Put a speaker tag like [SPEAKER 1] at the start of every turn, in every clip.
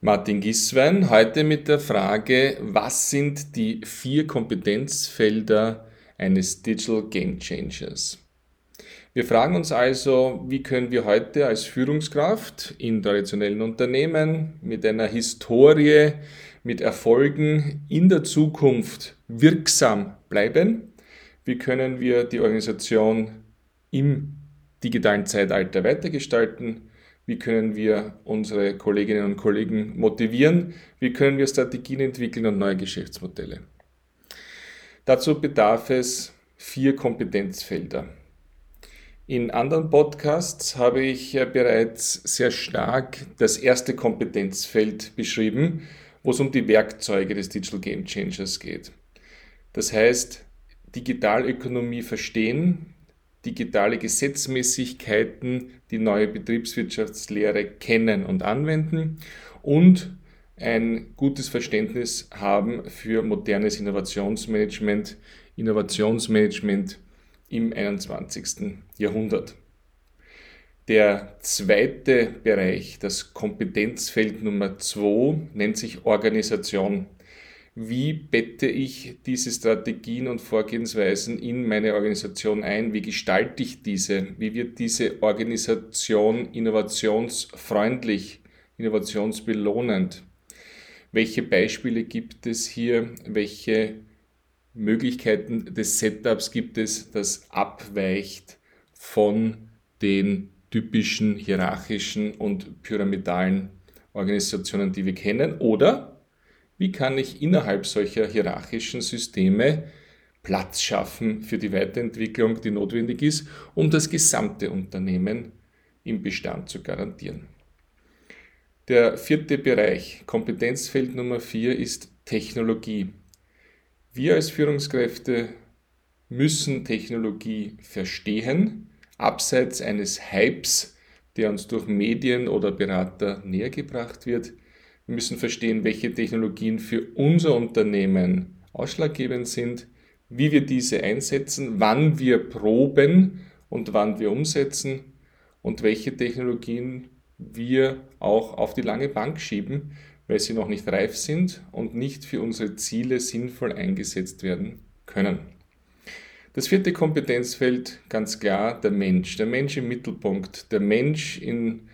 [SPEAKER 1] Martin Giswein, heute mit der Frage, was sind die vier Kompetenzfelder eines Digital Game Changers? Wir fragen uns also, wie können wir heute als Führungskraft in traditionellen Unternehmen mit einer Historie, mit Erfolgen in der Zukunft wirksam bleiben? Wie können wir die Organisation im digitalen Zeitalter weitergestalten? Wie können wir unsere Kolleginnen und Kollegen motivieren? Wie können wir Strategien entwickeln und neue Geschäftsmodelle? Dazu bedarf es vier Kompetenzfelder. In anderen Podcasts habe ich bereits sehr stark das erste Kompetenzfeld beschrieben, wo es um die Werkzeuge des Digital Game Changers geht. Das heißt, Digitalökonomie verstehen, digitale Gesetzmäßigkeiten, die neue Betriebswirtschaftslehre kennen und anwenden und ein gutes Verständnis haben für modernes Innovationsmanagement, Innovationsmanagement im 21. Jahrhundert. Der zweite Bereich, das Kompetenzfeld Nummer 2, nennt sich Organisation wie bette ich diese Strategien und Vorgehensweisen in meine Organisation ein? Wie gestalte ich diese? Wie wird diese Organisation innovationsfreundlich, innovationsbelohnend? Welche Beispiele gibt es hier? Welche Möglichkeiten des Setups gibt es, das abweicht von den typischen hierarchischen und pyramidalen Organisationen, die wir kennen? Oder wie kann ich innerhalb solcher hierarchischen Systeme Platz schaffen für die Weiterentwicklung, die notwendig ist, um das gesamte Unternehmen im Bestand zu garantieren. Der vierte Bereich, Kompetenzfeld Nummer vier, ist Technologie. Wir als Führungskräfte müssen Technologie verstehen, abseits eines Hypes, der uns durch Medien oder Berater nähergebracht wird. Wir müssen verstehen, welche Technologien für unser Unternehmen ausschlaggebend sind, wie wir diese einsetzen, wann wir proben und wann wir umsetzen und welche Technologien wir auch auf die lange Bank schieben, weil sie noch nicht reif sind und nicht für unsere Ziele sinnvoll eingesetzt werden können. Das vierte Kompetenzfeld, ganz klar, der Mensch. Der Mensch im Mittelpunkt. Der Mensch in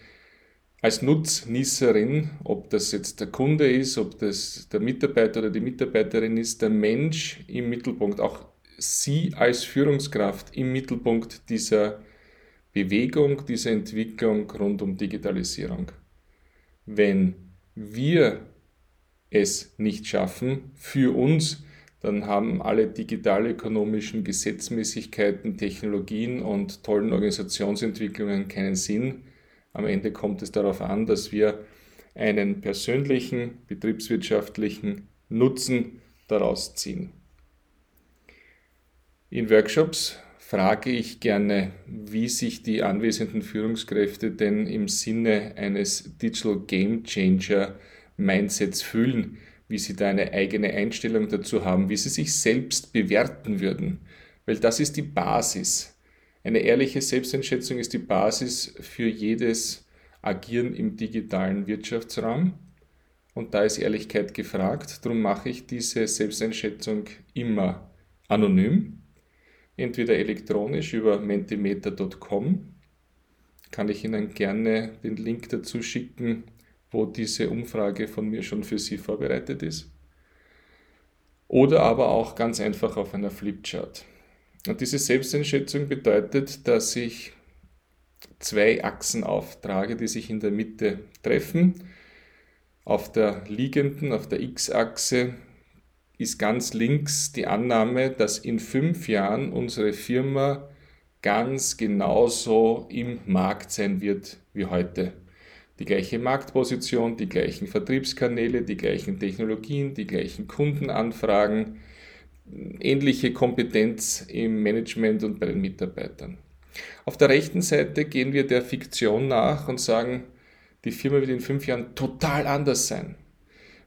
[SPEAKER 1] als Nutznießerin, ob das jetzt der Kunde ist, ob das der Mitarbeiter oder die Mitarbeiterin ist, der Mensch im Mittelpunkt, auch Sie als Führungskraft im Mittelpunkt dieser Bewegung, dieser Entwicklung rund um Digitalisierung. Wenn wir es nicht schaffen, für uns, dann haben alle digitalökonomischen Gesetzmäßigkeiten, Technologien und tollen Organisationsentwicklungen keinen Sinn am Ende kommt es darauf an, dass wir einen persönlichen, betriebswirtschaftlichen Nutzen daraus ziehen. In Workshops frage ich gerne, wie sich die anwesenden Führungskräfte denn im Sinne eines Digital Game Changer Mindsets fühlen, wie sie da eine eigene Einstellung dazu haben, wie sie sich selbst bewerten würden. Weil das ist die Basis. Eine ehrliche Selbsteinschätzung ist die Basis für jedes Agieren im digitalen Wirtschaftsraum. Und da ist Ehrlichkeit gefragt. Darum mache ich diese Selbsteinschätzung immer anonym, entweder elektronisch über mentimeter.com. Kann ich Ihnen gerne den Link dazu schicken, wo diese Umfrage von mir schon für Sie vorbereitet ist. Oder aber auch ganz einfach auf einer Flipchart. Und diese Selbsteinschätzung bedeutet, dass ich zwei Achsen auftrage, die sich in der Mitte treffen. Auf der liegenden, auf der X-Achse ist ganz links die Annahme, dass in fünf Jahren unsere Firma ganz genauso im Markt sein wird wie heute. Die gleiche Marktposition, die gleichen Vertriebskanäle, die gleichen Technologien, die gleichen Kundenanfragen, ähnliche Kompetenz im Management und bei den Mitarbeitern. Auf der rechten Seite gehen wir der Fiktion nach und sagen, die Firma wird in fünf Jahren total anders sein.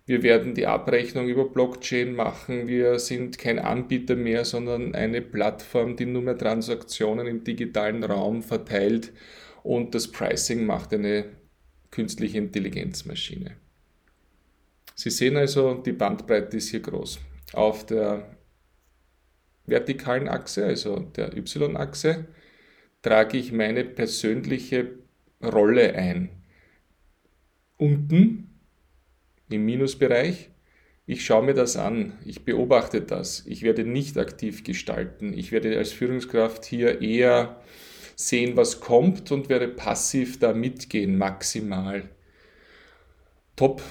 [SPEAKER 1] Wir werden die Abrechnung über Blockchain machen. Wir sind kein Anbieter mehr, sondern eine Plattform, die nur mehr Transaktionen im digitalen Raum verteilt und das Pricing macht eine künstliche Intelligenzmaschine. Sie sehen also, die Bandbreite ist hier groß. Auf der vertikalen Achse, also der Y-Achse, trage ich meine persönliche Rolle ein. Unten im Minusbereich, ich schaue mir das an, ich beobachte das, ich werde nicht aktiv gestalten, ich werde als Führungskraft hier eher sehen, was kommt und werde passiv da mitgehen, maximal. Top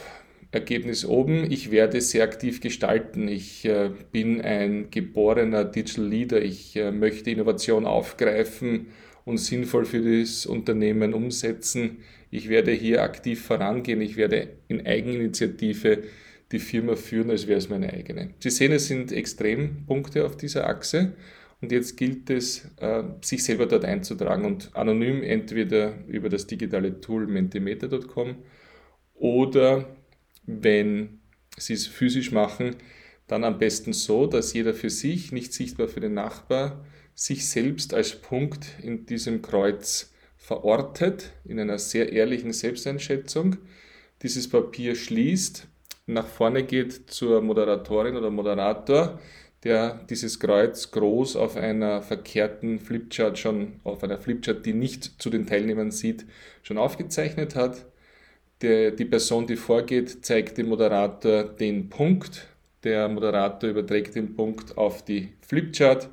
[SPEAKER 1] Ergebnis oben, ich werde sehr aktiv gestalten. Ich äh, bin ein geborener Digital Leader. Ich äh, möchte Innovation aufgreifen und sinnvoll für das Unternehmen umsetzen. Ich werde hier aktiv vorangehen. Ich werde in Eigeninitiative die Firma führen, als wäre es meine eigene. Sie sehen, es sind Extrempunkte auf dieser Achse. Und jetzt gilt es, äh, sich selber dort einzutragen und anonym entweder über das digitale Tool mentimeter.com oder wenn Sie es physisch machen, dann am besten so, dass jeder für sich, nicht sichtbar für den Nachbar, sich selbst als Punkt in diesem Kreuz verortet, in einer sehr ehrlichen Selbsteinschätzung, dieses Papier schließt, nach vorne geht zur Moderatorin oder Moderator, der dieses Kreuz groß auf einer verkehrten Flipchart schon, auf einer Flipchart, die nicht zu den Teilnehmern sieht, schon aufgezeichnet hat der, die Person, die vorgeht, zeigt dem Moderator den Punkt. Der Moderator überträgt den Punkt auf die Flipchart.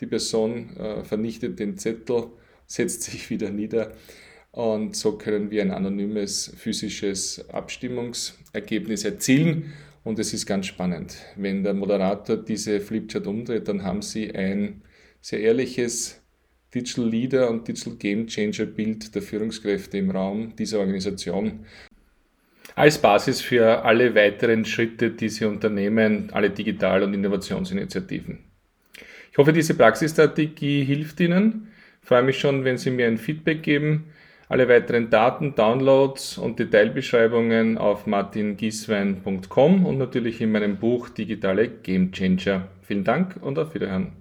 [SPEAKER 1] Die Person äh, vernichtet den Zettel, setzt sich wieder nieder und so können wir ein anonymes physisches Abstimmungsergebnis erzielen. Und es ist ganz spannend. Wenn der Moderator diese Flipchart umdreht, dann haben Sie ein sehr ehrliches Digital Leader und Digital Game Changer Bild der Führungskräfte im Raum dieser Organisation als Basis für alle weiteren Schritte, die Sie unternehmen, alle Digital- und Innovationsinitiativen. Ich hoffe, diese Praxisstrategie hilft Ihnen. Ich freue mich schon, wenn Sie mir ein Feedback geben. Alle weiteren Daten, Downloads und Detailbeschreibungen auf martingieswein.com und natürlich in meinem Buch Digitale Game Changer. Vielen Dank und auf Wiederhören.